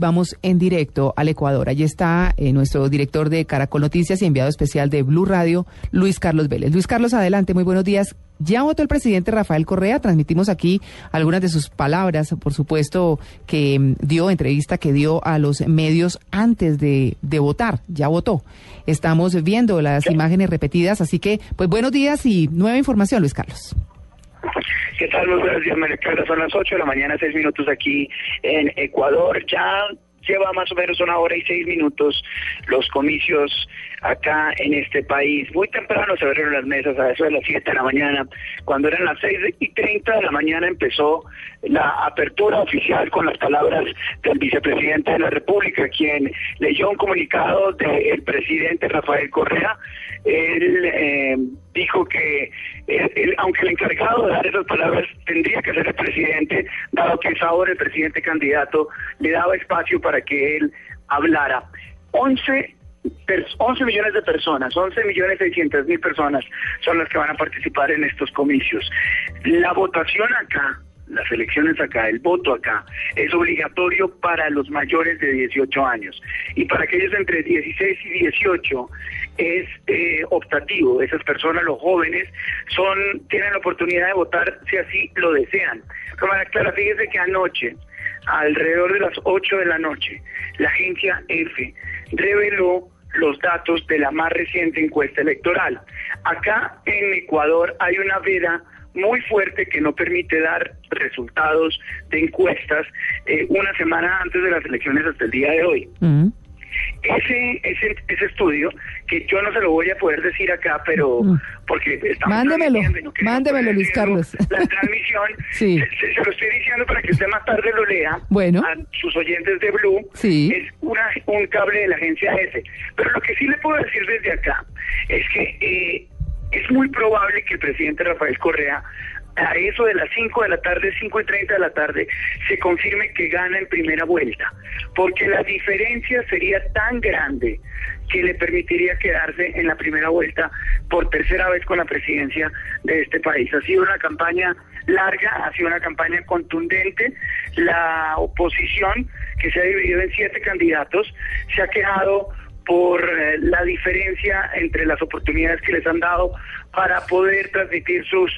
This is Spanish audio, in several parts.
Vamos en directo al Ecuador. Allí está eh, nuestro director de Caracol Noticias y enviado especial de Blue Radio, Luis Carlos Vélez. Luis Carlos, adelante, muy buenos días. Ya votó el presidente Rafael Correa, transmitimos aquí algunas de sus palabras, por supuesto, que mm, dio, entrevista que dio a los medios antes de, de votar, ya votó. Estamos viendo las imágenes repetidas, así que, pues buenos días y nueva información, Luis Carlos. ¿Qué tal? Muy buenos días, María Clara. Son las 8 de la mañana, 6 minutos aquí en Ecuador. Ya lleva más o menos una hora y seis minutos los comicios acá en este país. Muy temprano se abrieron las mesas, a eso de las 7 de la mañana. Cuando eran las 6 y 30 de la mañana empezó la apertura oficial con las palabras del vicepresidente de la República, quien leyó un comunicado del presidente Rafael Correa. Él eh, dijo que aunque el encargado de dar esas palabras tendría que ser el presidente, dado que es ahora el presidente candidato, le daba espacio para que él hablara. 11 11 millones de personas, 11 millones 600 mil personas son las que van a participar en estos comicios. La votación acá, las elecciones acá, el voto acá, es obligatorio para los mayores de 18 años. Y para aquellos entre 16 y 18 es eh, optativo. Esas personas, los jóvenes, son tienen la oportunidad de votar si así lo desean. Pero Clara, fíjese que anoche, alrededor de las 8 de la noche, la agencia F reveló los datos de la más reciente encuesta electoral. Acá en Ecuador hay una veda muy fuerte que no permite dar resultados de encuestas eh, una semana antes de las elecciones hasta el día de hoy. Ese, ese, ese estudio, que yo no se lo voy a poder decir acá, pero porque estamos Mándemelo, mándemelo, Luis Carlos. La transmisión, sí. se, se, lo estoy diciendo para que usted más tarde lo lea bueno. a sus oyentes de Blue, sí. es una, un cable de la agencia S. Pero lo que sí le puedo decir desde acá es que eh, es muy probable que el presidente Rafael Correa a eso de las 5 de la tarde, 5 y 30 de la tarde, se confirme que gana en primera vuelta, porque la diferencia sería tan grande que le permitiría quedarse en la primera vuelta por tercera vez con la presidencia de este país. Ha sido una campaña larga, ha sido una campaña contundente. La oposición, que se ha dividido en siete candidatos, se ha quejado por eh, la diferencia entre las oportunidades que les han dado para poder transmitir sus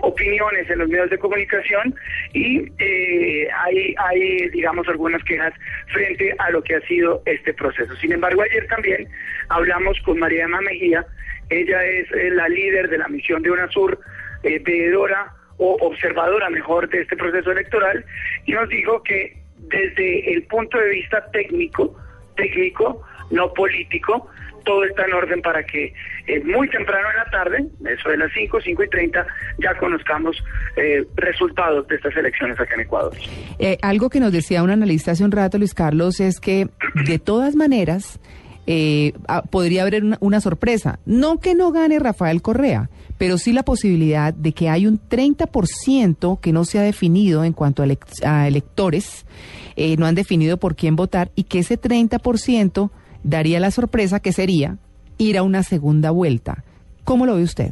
opiniones en los medios de comunicación y eh, hay, hay, digamos, algunas quejas frente a lo que ha sido este proceso. Sin embargo, ayer también hablamos con María Emma Mejía, ella es eh, la líder de la misión de UNASUR, eh, veedora o observadora mejor de este proceso electoral, y nos dijo que desde el punto de vista técnico, técnico, no político, todo está en orden para que eh, muy temprano en la tarde, eso de las 5, 5 y 30, ya conozcamos eh, resultados de estas elecciones acá en Ecuador. Eh, algo que nos decía un analista hace un rato, Luis Carlos, es que de todas maneras eh, podría haber una, sorpresa. No que no gane Rafael Correa, pero sí la posibilidad de que hay un 30% que no se ha definido en cuanto a, a electores, eh, no han definido por quién votar y que ese 30% daría la sorpresa que sería ir a una segunda vuelta. ¿Cómo lo ve usted?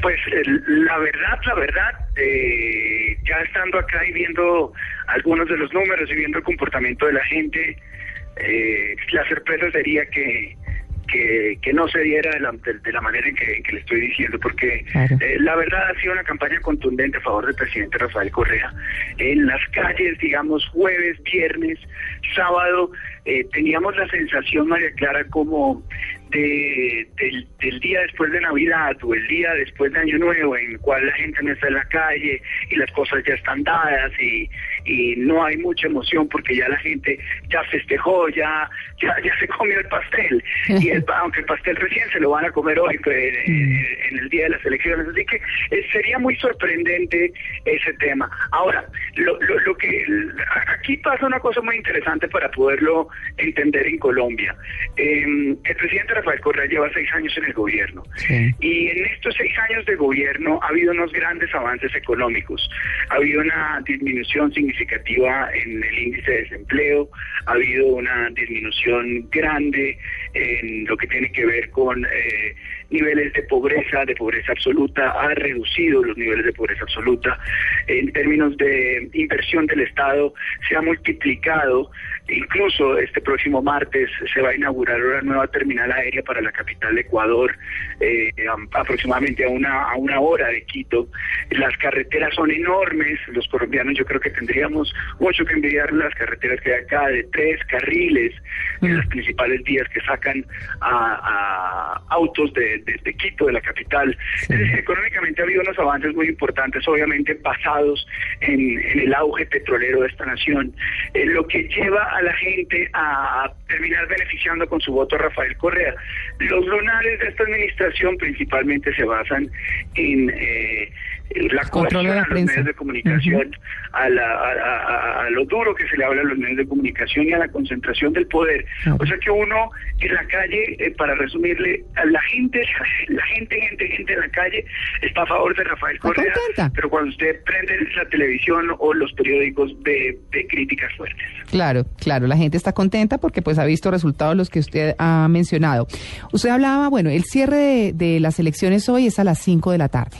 Pues la verdad, la verdad, eh, ya estando acá y viendo algunos de los números y viendo el comportamiento de la gente, eh, la sorpresa sería que, que, que, no se diera de la, de, de la manera en que, que, le estoy diciendo, porque claro. eh, la verdad ha sido una campaña contundente a favor del presidente Rafael Correa. En las calles, digamos, jueves, viernes, sábado, eh, teníamos la sensación, María Clara, como de, del, del, día después de Navidad o el día después de Año Nuevo, en el cual la gente no está en la calle y las cosas ya están dadas y, y no hay mucha emoción porque ya la gente ya festejó, ya, ya, ya se comió el pastel. Y el, aunque el pastel recién se lo van a comer hoy pues, en, en el día de las elecciones. Así que eh, sería muy sorprendente ese tema. Ahora, lo, lo, lo que aquí pasa una cosa muy interesante para poderlo entender en Colombia. Eh, el presidente Rafael Correa lleva seis años en el gobierno Sí. y en estos seis años de gobierno ha habido unos grandes avances económicos. Ha habido una disminución significativa en el índice de desempleo, ha habido una disminución grande en lo que tiene que ver con eh, niveles de pobreza, de pobreza absoluta, ha reducido los niveles de pobreza absoluta. En términos de inversión del Estado, se ha multiplicado. Incluso este próximo martes se va a inaugurar una nueva terminal aérea para la capital de Ecuador, eh, aproximadamente a una, a una hora de Quito. Las carreteras son enormes, los colombianos yo creo que tendríamos mucho que envidiar las carreteras que hay acá de tres carriles en las principales vías que sacan a, a autos de, de- de Quito, de la capital. Sí. Es decir, económicamente ha habido unos avances muy importantes, obviamente basados en, en el auge petrolero de esta nación, eh, lo que lleva a la gente a, terminar beneficiando con su voto a Rafael Correa. Los lunares de esta administración principalmente se basan en eh, la Control de la a los prensa. medios de comunicación, a, la- a- a- a- a lo duro que se le habla a los medios de comunicación y a la concentración del poder. O sea que uno en la calle, eh, para resumirle, a la gente, la gente, gente, gente en la calle está a favor de Rafael Correa, pero cuando usted prende la televisión o los periódicos ve críticas fuertes. Claro, claro, la gente está contenta porque pues ha visto resultados los que usted ha mencionado. Usted hablaba, bueno, el cierre de, de las elecciones hoy es a las 5 de la tarde.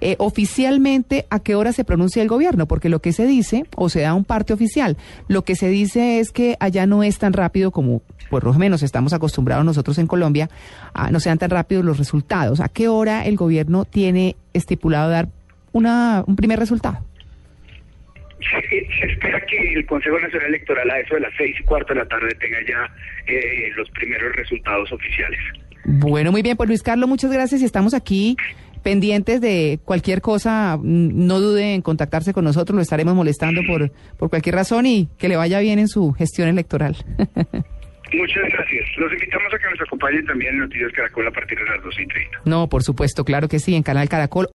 Eh, oficialmente, ¿a qué hora se pronuncia el gobierno? Porque lo que se dice, o se da un parte oficial, lo que se dice es que allá no es tan rápido como por lo menos estamos acostumbrados nosotros en Colombia, a no sean tan rápidos los resultados. ¿A qué hora el gobierno tiene estipulado dar una, un primer resultado? Se, se espera que el Consejo Nacional Electoral a eso de las seis y cuarto de la tarde tenga ya eh, los primeros resultados oficiales. Bueno, muy bien, pues Luis Carlos, muchas gracias y estamos aquí pendientes de cualquier cosa. Mm, No dude en contactarse con nosotros, lo estaremos molestando por, por cualquier razón y que le vaya bien en su gestión electoral. Muchas gracias. Los invitamos a que nos acompañen también en Noticias Caracol a partir de las 12 y 30. no, por supuesto, claro que sí, en Canal Caracol.